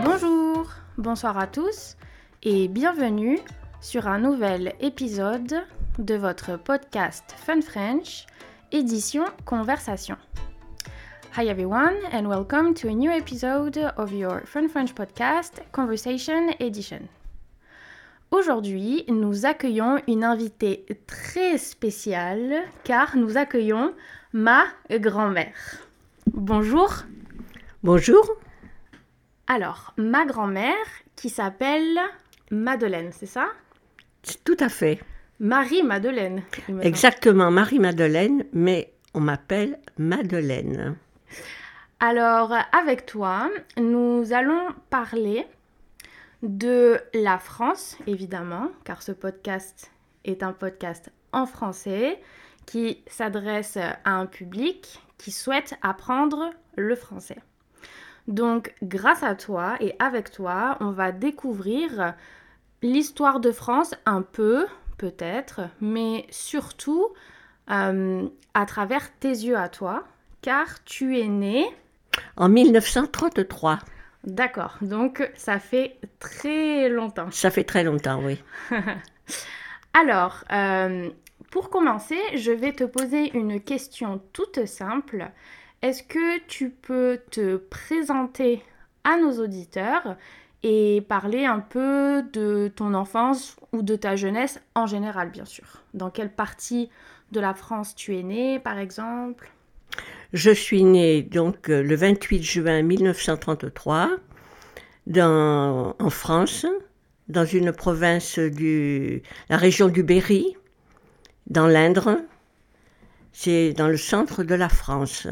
Bonjour, bonsoir à tous et bienvenue sur un nouvel épisode de votre podcast Fun French, édition Conversation. Hi everyone and welcome to a new episode of your Fun French podcast Conversation Edition. Aujourd'hui, nous accueillons une invitée très spéciale car nous accueillons ma grand-mère. Bonjour. Bonjour. Alors, ma grand-mère qui s'appelle Madeleine, c'est ça? Tout à fait. Marie-Madeleine. Exactement, Marie-Madeleine, mais on m'appelle Madeleine. Alors, avec toi, nous allons parler de la France, évidemment, car ce podcast est un podcast en français qui s'adresse à un public qui souhaite apprendre le français. Donc, grâce à toi et avec toi, on va découvrir l'histoire de France un peu, peut-être, mais surtout euh, à travers tes yeux à toi, car tu es né en 1933. D'accord, donc ça fait très longtemps. Ça fait très longtemps, oui. Alors, euh, pour commencer, je vais te poser une question toute simple. Est-ce que tu peux te présenter à nos auditeurs et parler un peu de ton enfance ou de ta jeunesse en général, bien sûr? Dans quelle partie de la France tu es né, par exemple? Je suis née donc euh, le 28 juin 1933 dans, en France, dans une province du la région du Berry, dans l'Indre. C'est dans le centre de la France.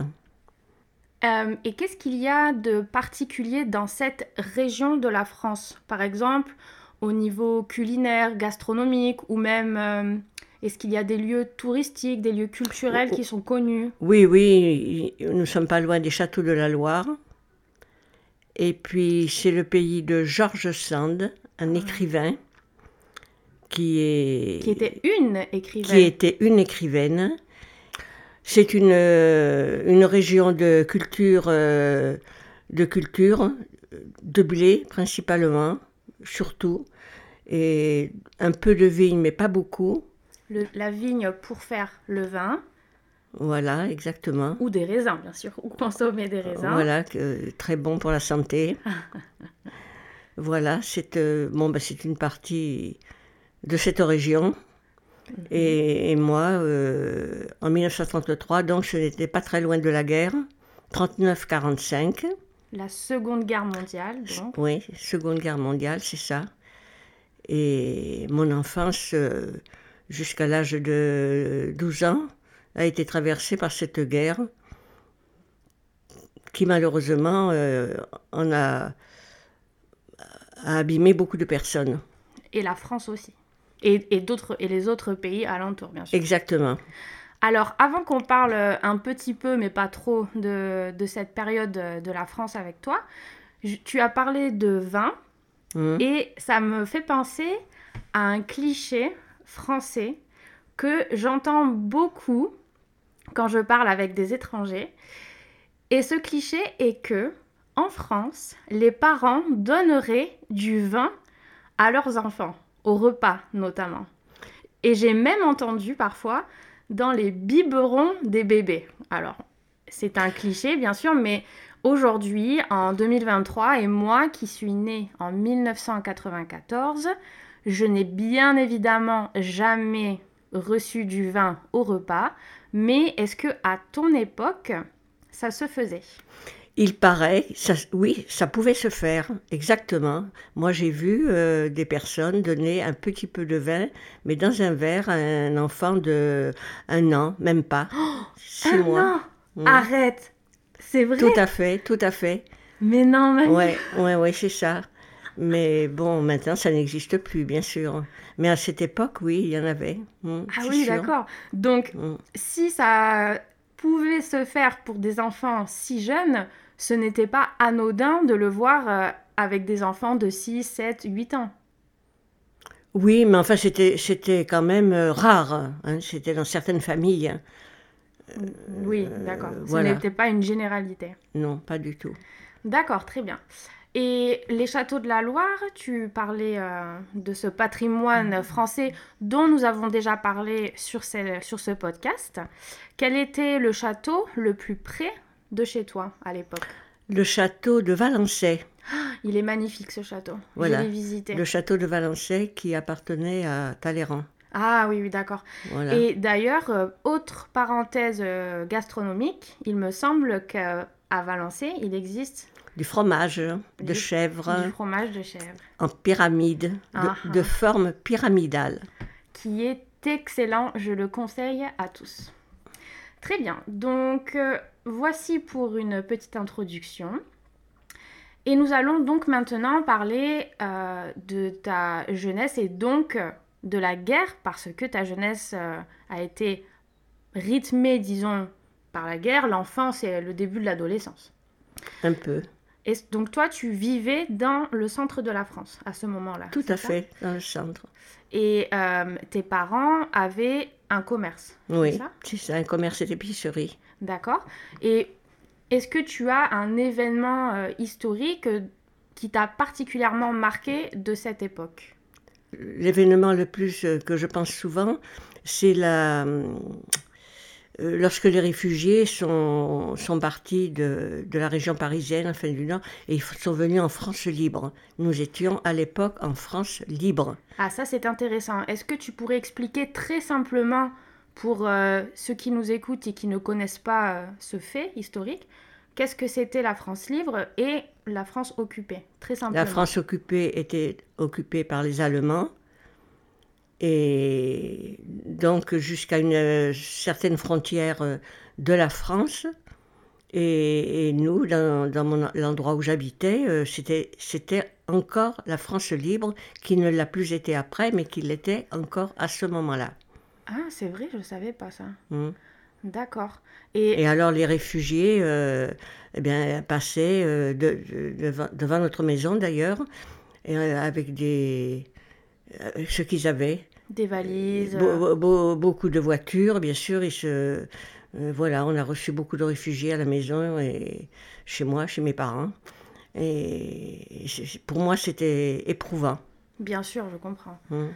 Euh, et qu'est-ce qu'il y a de particulier dans cette région de la France? Par exemple, au niveau culinaire, gastronomique ou même euh, est-ce qu'il y a des lieux touristiques, des lieux culturels qui sont connus? Oui, oui, nous ne sommes pas loin des châteaux de la Loire. Et puis c'est le pays de George Sand, un ah. écrivain qui est... Qui était une écrivaine. Qui était une écrivaine. C'est une, euh, une région de culture, euh, de culture, de blé principalement, surtout, et un peu de vigne, mais pas beaucoup la vigne pour faire le vin. Voilà, exactement. Ou des raisins, bien sûr, ou consommer des raisins. Voilà, très bon pour la santé. voilà, c'est euh, bon, c'est une partie de cette région. Et, moi, euh, en 1933, donc je n'étais pas très loin de la guerre, 39-45. La Seconde Guerre mondiale, donc. Oui, Seconde Guerre mondiale, c'est ça. Et mon enfance, euh, jusqu'à l'âge de 12 ans, a été traversée par cette guerre qui malheureusement euh, en a, abîmé beaucoup de personnes. Et la France aussi. Et, et, d'autres, et les autres pays alentours, bien sûr. Exactement. Alors, avant qu'on parle un petit peu, mais pas trop, de, de cette période de la France avec toi, tu as parlé de vin, mmh. et ça me fait penser à un cliché français que j'entends beaucoup quand je parle avec des étrangers. Et ce cliché est que en France, les parents donneraient du vin à leurs enfants, au repas notamment. Et j'ai même entendu parfois dans les biberons des bébés. Alors, c'est un cliché bien sûr, mais aujourd'hui, en 2023, et moi qui suis née en 1994, je n'ai bien évidemment jamais reçu du vin au repas, mais est-ce que à ton époque, ça se faisait? Il paraît, ça, oui, ça pouvait se faire, exactement. Moi, j'ai vu euh, des personnes donner un petit peu de vin, mais dans un verre à un enfant de un an, même pas. Oh, six mois. Arrête C'est vrai? Tout à fait, tout à fait. Mais non, mais... Ouais, ouais, ouais, c'est ça. Mais bon, maintenant, ça n'existe plus, bien sûr. Mais à cette époque, oui, il y en avait. Mmh, ah oui, d'accord. Donc, mmh. si ça pouvait se faire pour des enfants si jeunes, ce n'était pas anodin de le voir euh, avec des enfants de 6, 7, 8 ans. Oui, mais enfin, c'était, c'était quand même euh, rare. Hein. C'était dans certaines familles. Hein. oui, d'accord. Ce n'était pas une généralité. Non, pas du tout. D'accord, très bien. Et les châteaux de la Loire, tu parlais euh, de ce patrimoine français dont nous avons déjà parlé sur ce, sur ce podcast. Quel était le château le plus près de chez toi à l'époque Le château de Valençay. il est magnifique ce château. Voilà. Je l'ai visité. Le château de Valençay qui appartenait à Talleyrand. Ah oui, oui, d'accord. Et d'ailleurs, euh, autre parenthèse euh, gastronomique, il me semble qu'à Valençay, il existe du fromage de chèvre. Du fromage de chèvre. En pyramide, de, forme pyramidale. Qui est excellent, je le conseille à tous. Très bien, donc euh, voici pour une petite introduction. Et nous allons donc maintenant parler euh, de ta jeunesse et donc de la guerre, parce que ta jeunesse euh, a été rythmée, disons, par la guerre, l'enfance et le début de l'adolescence. Un peu. Et donc toi, tu vivais dans le centre de la France à ce moment-là. Tout à fait, dans le centre. Et euh, tes parents avaient un commerce. Oui, c'est ça, un commerce d'épicerie. D'accord. Et est-ce que tu as un événement euh, historique euh, qui t'a particulièrement marqué de cette époque? L'événement le plus que je pense souvent, c'est la euh, lorsque les réfugiés sont, sont partis de, de, la région parisienne, enfin du Nord, et ils sont venus en France libre. Nous étions à l'époque en France libre. Ah, ça c'est intéressant. Est-ce que tu pourrais expliquer très simplement pour euh, ceux qui nous écoutent et qui ne connaissent pas euh, ce fait historique, qu'est-ce que c'était la France libre et la France occupée? Très simplement. La France occupée était occupée par les Allemands et donc jusqu'à une euh, certaine frontière euh, de la France. Et, nous, dans, dans l'endroit où j'habitais, euh, c'était, encore la France libre, qui ne l'a plus été après, mais qui l'était encore à ce moment-là. Ah, c'est vrai, je ne savais pas ça. Mmh. D'accord. Et... et... alors les réfugiés eh bien, passaient de, devant, notre maison d'ailleurs, avec des, ce qu'ils avaient. Des valises. beaucoup de voitures, bien sûr. Et se, euh, voilà, on a reçu beaucoup de réfugiés à la maison et chez moi, chez mes parents. Et pour moi, c'était éprouvant. Bien sûr, je comprends. Mmh.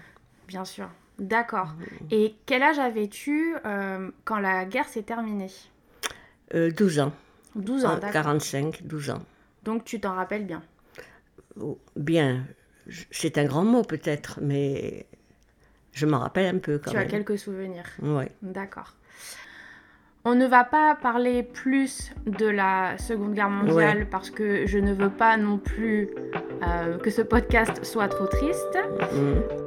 Bien sûr. D'accord. Mmh. Et quel âge avais-tu euh, quand la guerre s'est terminée? 12 euh, ans. 12 ans, d'accord. 45, 12 ans. Donc tu t'en rappelles bien? Oh, Bien. C'est un grand mot peut-être, mais je m'en rappelle un peu quand tu même. Tu as quelques souvenirs. Oui. D'accord. On ne va pas parler plus de la Seconde Guerre mondiale parce que je ne veux pas non plus euh, que ce podcast soit trop triste. Mm.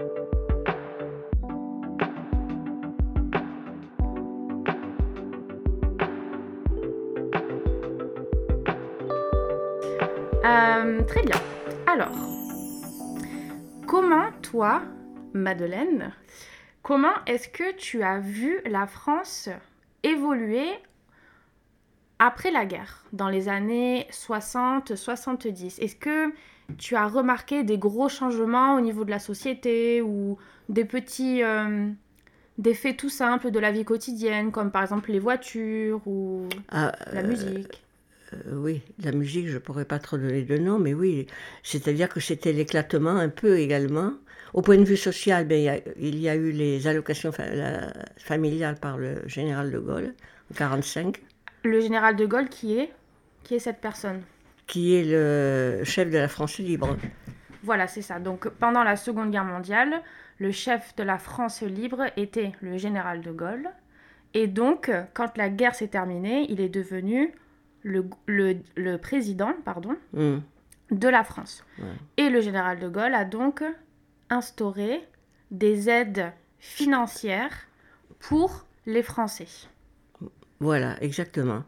Euh, très bien. Alors, comment toi, Madeleine, comment est-ce que tu as vu la France évoluer après la guerre, dans les années 60-70 Est-ce que tu as remarqué des gros changements au niveau de la société ou des petits... Euh, des faits tout simples de la vie quotidienne, comme par exemple les voitures ou ah, la euh, musique? euh, oui, la musique, je ne pourrais pas trop donner de nom, mais oui, c'est-à-dire que c'était l'éclatement un peu également au point de vue social, ben, il, y a, eu les allocations familiales par le général de Gaulle en 1945. Le général de Gaulle, qui est Qui est cette personne Qui est le chef de la France libre. Voilà, c'est ça. Donc pendant la Seconde Guerre mondiale, le chef de la France libre était le général de Gaulle. Et donc, quand la guerre s'est terminée, il est devenu le, le, président pardon, mmh. de la France. Et le général de Gaulle a donc instaurer des aides financières pour les Français. Voilà, exactement.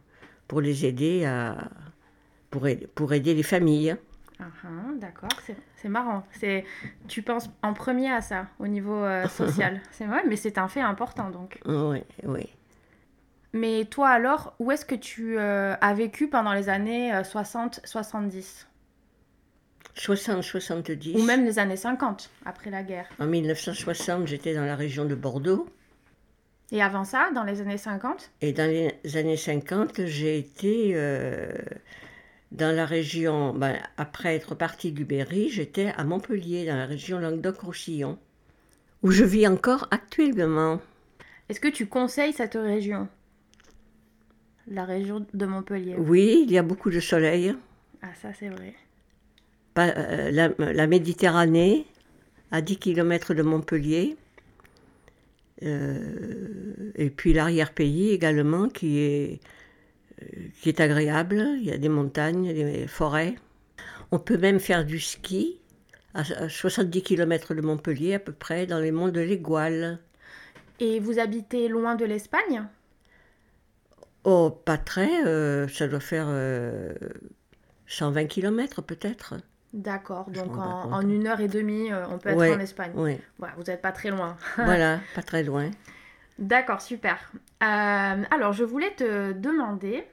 Pour les aider à. pour aider, pour aider les familles. Ah, ah, d'accord, c'est marrant. Tu penses en premier à ça, au niveau euh, social. c'est vrai, mais c'est un fait important donc. Oui, oui. Mais toi alors, où est-ce que tu euh, as vécu pendant les années 60-70 euh, 60-70. Ou même les années 50, après la guerre. En 1960, j'étais dans la région de Bordeaux. Et avant ça, dans les années 50 Et dans les années 50, j'ai été euh, dans la région, ben, après être partie du Berry, j'étais à Montpellier, dans la région Languedoc-Roussillon, où je vis encore actuellement. Est-ce que tu conseilles cette région? La région de Montpellier Oui, il y a beaucoup de soleil. Ah, ça c'est vrai. Euh, la, Méditerranée, à 10 km de Montpellier. Euh, et puis l'arrière-pays également, qui est, euh, qui est agréable. Il y a des montagnes, des forêts. On peut même faire du ski à 70 km de Montpellier, à peu près, dans les monts de l'Égual. Et vous habitez loin de l'Espagne? Oh, pas très. ça doit faire 120 km peut-être. D'accord, donc en, une heure et demie, euh, on peut être en Espagne. Oui. vous n'êtes pas très loin. voilà, pas très loin. D'accord, super. Euh, alors, je voulais te demander,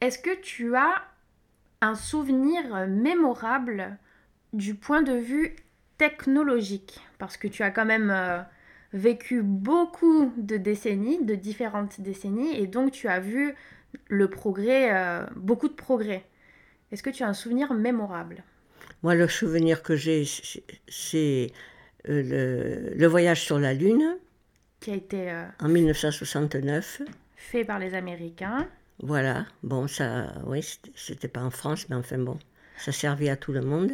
est-ce que tu as un souvenir mémorable du point de vue technologique? Parce que tu as quand même euh, vécu beaucoup de décennies, de différentes décennies, et donc tu as vu le progrès, beaucoup de progrès. Est-ce que tu as un souvenir mémorable? Moi, le souvenir que j'ai, c'est euh, le, voyage sur la Lune. Qui a été... Euh, en 1969. Fait par les Américains. Voilà. Bon, ça, oui, c'était pas en France, mais enfin bon, ça servait à tout le monde.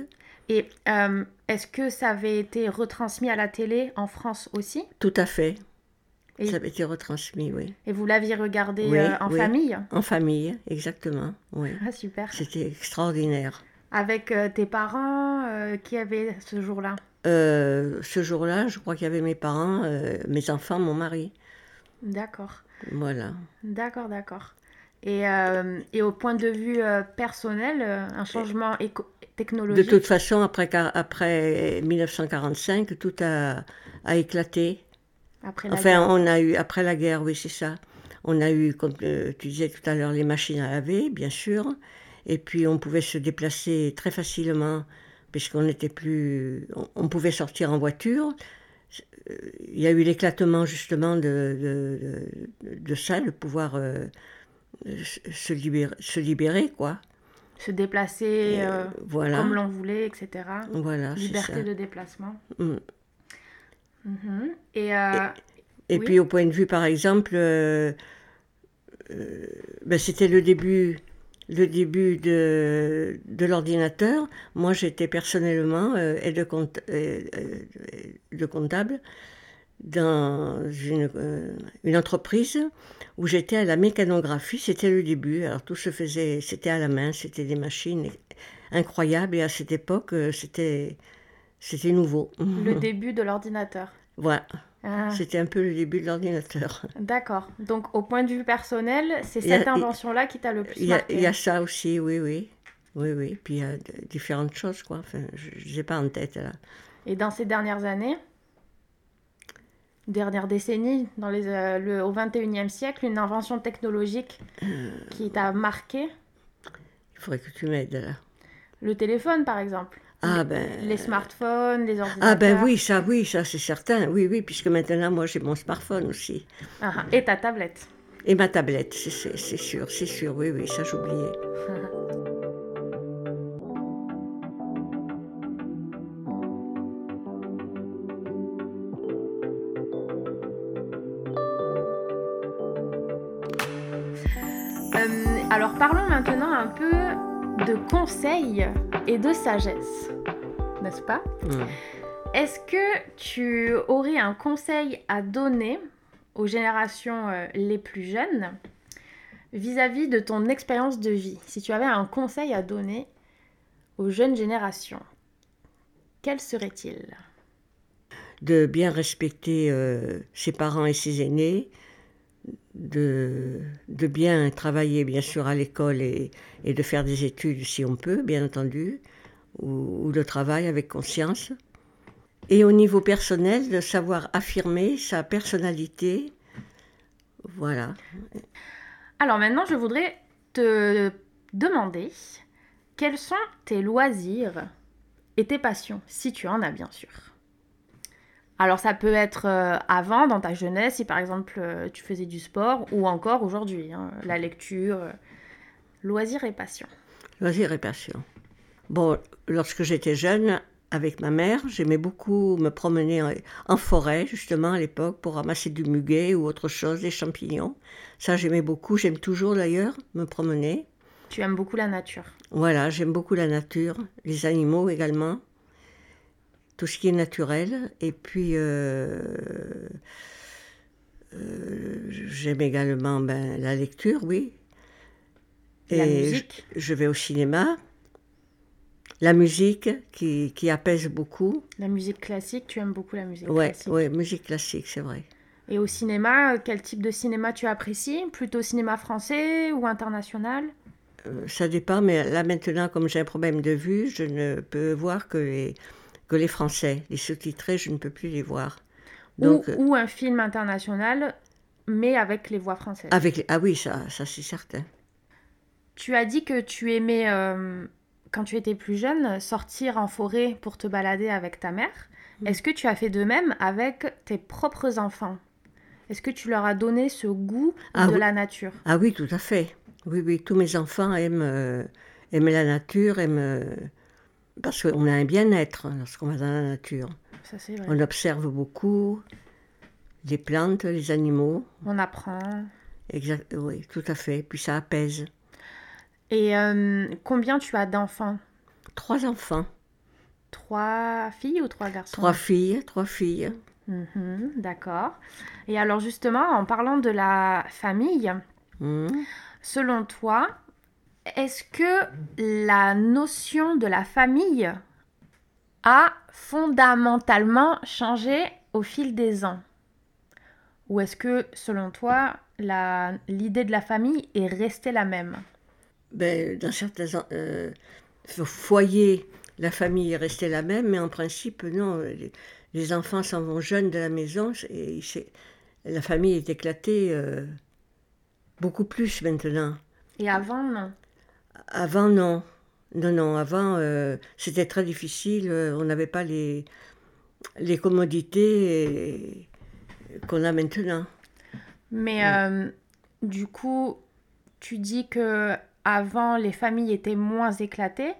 Et euh, est-ce que ça avait été retransmis à la télé en France aussi? Tout à fait. Ça avait été retransmis, oui. Et vous l'aviez regardé euh, en famille? En famille, exactement, oui. Ah, super. C'était extraordinaire. Avec euh, tes parents euh, qui avaient ce jour-là? Ce jour-là, je crois qu'il y avait mes parents, mes enfants, mon mari. D'accord. Voilà. D'accord, d'accord. Et, et, au point de vue personnel, un changement technologique De toute façon, après, après 1945, tout a, a éclaté enfin, on a eu, après la guerre, oui, c'est ça. On a eu, comme euh, tu disais tout à l'heure, les machines à laver, bien sûr. Et puis, on pouvait se déplacer très facilement, puisqu'on n'était plus. On, pouvait sortir en voiture. Euh, il y a eu l'éclatement, justement, de, de, ça, de pouvoir euh, se, libérer, se libérer, quoi. Se déplacer voilà. comme l'on voulait, etc. Voilà. Liberté de déplacement. Mm. Mhm. Et, euh, et, puis au point de vue, par exemple, euh, euh, ben, c'était le début, le début de, de l'ordinateur. Moi, j'étais personnellement aide compte, de comptable dans une, une entreprise où j'étais à la mécanographie. C'était le début. Alors tout se faisait, c'était à la main, c'était des machines incroyables. Et à cette époque, c'était c'était nouveau. Le début de l'ordinateur. Voilà. Ah. C'était un peu le début de l'ordinateur. D'accord. Donc, au point de vue personnel, c'est cette invention-là qui t'a le plus marqué. Il y a ça aussi, oui, oui. Oui, oui. Puis il y a différentes choses, quoi. Enfin, je n'ai pas en tête, là. Et dans ces dernières années, dernières décennies, dans les, euh, le, au 21e siècle, une invention technologique euh. qui t'a marqué? Il faudrait que tu m'aides, là. Le téléphone, par exemple. Ah ben... Les smartphones, les ordinateurs. Ah ben oui, ça, oui, ça c'est certain. Oui, oui, puisque maintenant, moi, j'ai mon smartphone aussi. Ah, ah. et ta tablette. Et ma tablette, c'est sûr, c'est sûr, oui, oui, ça j'oubliais. Euh, alors parlons maintenant un peu de conseils et de sagesse, n'est-ce pas? Hmm. Est-ce que tu aurais un conseil à donner aux générations euh, les plus jeunes vis-à-vis de ton expérience de vie? Si tu avais un conseil à donner aux jeunes générations, quel serait-il? De bien respecter euh, ses parents et ses aînés, de, de, bien travailler, bien sûr, à l'école et, et, de faire des études si on peut, bien entendu, ou, ou, de travail avec conscience. Et au niveau personnel, de savoir affirmer sa personnalité. Voilà. Alors maintenant, je voudrais te demander quels sont tes loisirs et tes passions, si tu en as bien sûr? Alors ça peut être euh, avant, dans ta jeunesse, si par exemple euh, tu faisais du sport, ou encore aujourd'hui, hein, la lecture, euh, loisirs et passion. Loisirs et passion. Bon, lorsque j'étais jeune, avec ma mère, j'aimais beaucoup me promener en forêt, justement, à l'époque, pour ramasser du muguet ou autre chose, des champignons. Ça, j'aimais beaucoup. J'aime toujours, d'ailleurs, me promener. Tu aimes beaucoup la nature Voilà, j'aime beaucoup la nature, les animaux également, tout ce qui est naturel. Et puis, euh, euh, j'aime également ben, la lecture, oui. Et la musique? je vais au cinéma. La musique qui, qui, apaise beaucoup. La musique classique, tu aimes beaucoup la musique ouais, classique? Oui, musique classique, c'est vrai. Et au cinéma, quel type de cinéma tu apprécies? Plutôt cinéma français ou international? Euh, Ça dépend, mais là maintenant, comme j'ai un problème de vue, je ne peux voir que les, que les français. Les sous-titrés, je ne peux plus les voir. Donc, ou, un film international, mais avec les voix françaises. Avec Ah oui, ça, ça c'est certain. Tu as dit que tu aimais euh, quand tu étais plus jeune, sortir en forêt pour te balader avec ta mère. Mm. Est-ce que tu as fait de même avec tes propres enfants? Est-ce que tu leur as donné ce goût ah de la nature? Ah oui, tout à fait. Oui, oui, tous mes enfants aiment, euh, la nature, aiment... Euh, parce qu'on a un bien-être lorsqu'on va dans la nature. Ça, vrai. On observe beaucoup les plantes, les animaux. On apprend. Exact, oui, tout à fait. Puis ça apaise. Et euh, combien tu as d'enfants? Trois enfants. Trois filles ou trois garçons? Trois filles, trois filles. Mhm, d'accord. Et alors justement, en parlant de la famille, mhm. selon toi, est-ce que la notion de la famille a fondamentalement changé au fil des ans? Ou est-ce que, selon toi, l'idée de la famille est restée la même? Ben, dans certains euh, foyers, la famille est restée la même, mais en principe, non. Les, enfants s'en vont jeunes de la maison et la famille est éclatée euh, beaucoup plus maintenant. Et avant, non? Avant, non. Non, non, avant, euh, c'était très difficile. on n'avait pas les, les commodités qu'on a maintenant. Mais du coup, tu dis que avant, les familles étaient moins éclatées.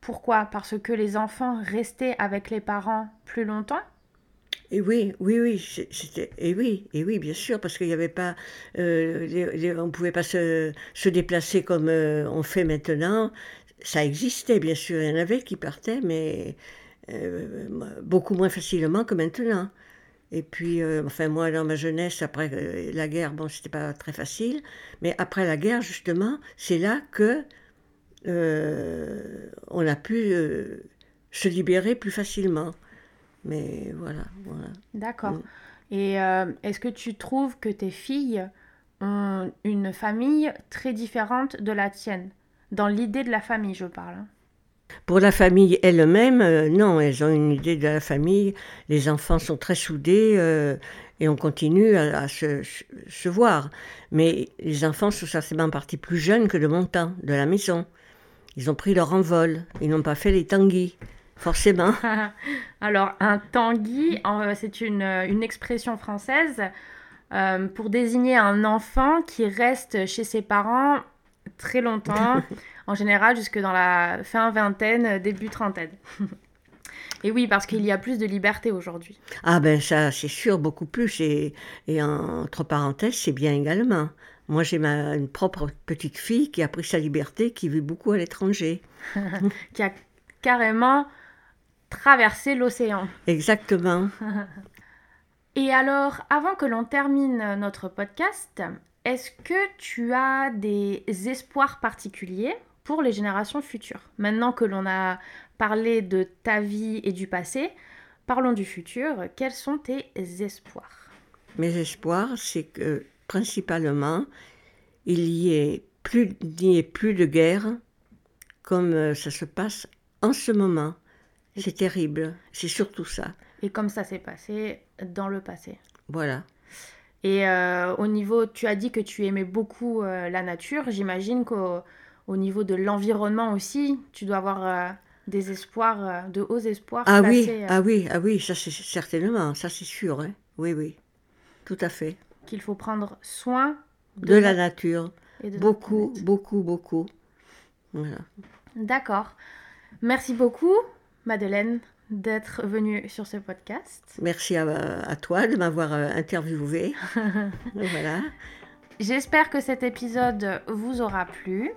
Pourquoi? Parce que les enfants restaient avec les parents plus longtemps? Et oui, oui, oui, c'était, et oui, et oui, bien sûr, parce qu'il n'y avait pas, euh, on ne pouvait pas se, déplacer comme euh, on fait maintenant. Ça existait, bien sûr, il y en avait qui partaient, mais euh, beaucoup moins facilement que maintenant. Et puis, enfin, moi, dans ma jeunesse, après la guerre, bon, c'était pas très facile. Mais après la guerre, justement, c'est là que on a pu se libérer plus facilement. Mais voilà. voilà. D'accord. Mm. Et est-ce que tu trouves que tes filles ont une famille très différente de la tienne? Dans l'idée de la famille, je parle. Hein. Pour la famille elle-même, euh, non, elles ont une idée de la famille. Les enfants sont très soudés euh, et on continue à, se, voir. Mais les enfants sont certainement partis plus jeunes que de mon temps, de la maison. Ils ont pris leur envol. Ils n'ont pas fait les tanguis, forcément. Alors, un tanguy, c'est une, une, expression française euh, pour désigner un enfant qui reste chez ses parents très longtemps. en général jusque dans la fin vingtaine, début trentaine. Et oui, parce qu'il y a plus de liberté aujourd'hui. Ah ben ça, c'est sûr, beaucoup plus. Et, et entre parenthèses, c'est bien également. Moi, j'ai ma une propre petite fille qui a pris sa liberté, qui vit beaucoup à l'étranger. qui a carrément traversé l'océan. Exactement. Et alors, avant que l'on termine notre podcast, est-ce que tu as des espoirs particuliers pour les générations futures? Maintenant que l'on a parlé de ta vie et du passé, parlons du futur. Quels sont tes espoirs? Mes espoirs, c'est que principalement, il y ait plus, n'y ait plus de guerre comme euh, ça se passe en ce moment. C'est terrible, c'est surtout ça. Et comme ça s'est passé dans le passé. Voilà. Et euh, au niveau, tu as dit que tu aimais beaucoup euh, la nature. J'imagine qu'au au niveau de l'environnement aussi, tu dois avoir euh, des espoirs, de hauts espoirs. Ah oui, ah oui, ah oui, ça c'est certainement, ça c'est sûr, hein. oui, oui, tout à fait. Qu'il faut prendre soin de, la nature, beaucoup, beaucoup, beaucoup, Voilà. D'accord. Merci beaucoup, Madeleine, d'être venue sur ce podcast. Merci à, toi de m'avoir euh, interviewé. voilà. J'espère que cet épisode vous aura plu.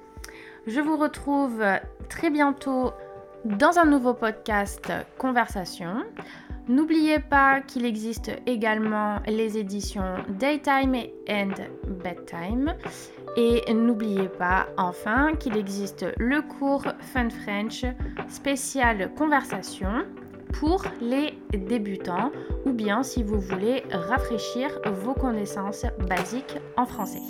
Je vous retrouve très bientôt dans un nouveau podcast Conversation. N'oubliez pas qu'il existe également les éditions Daytime and Bedtime. Et n'oubliez pas enfin qu'il existe le cours Fun French spécial conversation pour les débutants ou bien si vous voulez rafraîchir vos connaissances basiques en français.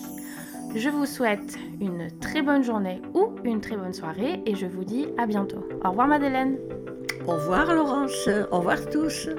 Je vous souhaite une très bonne journée ou une très bonne soirée et je vous dis à bientôt. Au revoir Madeleine. Au revoir Laurence. Au revoir tous.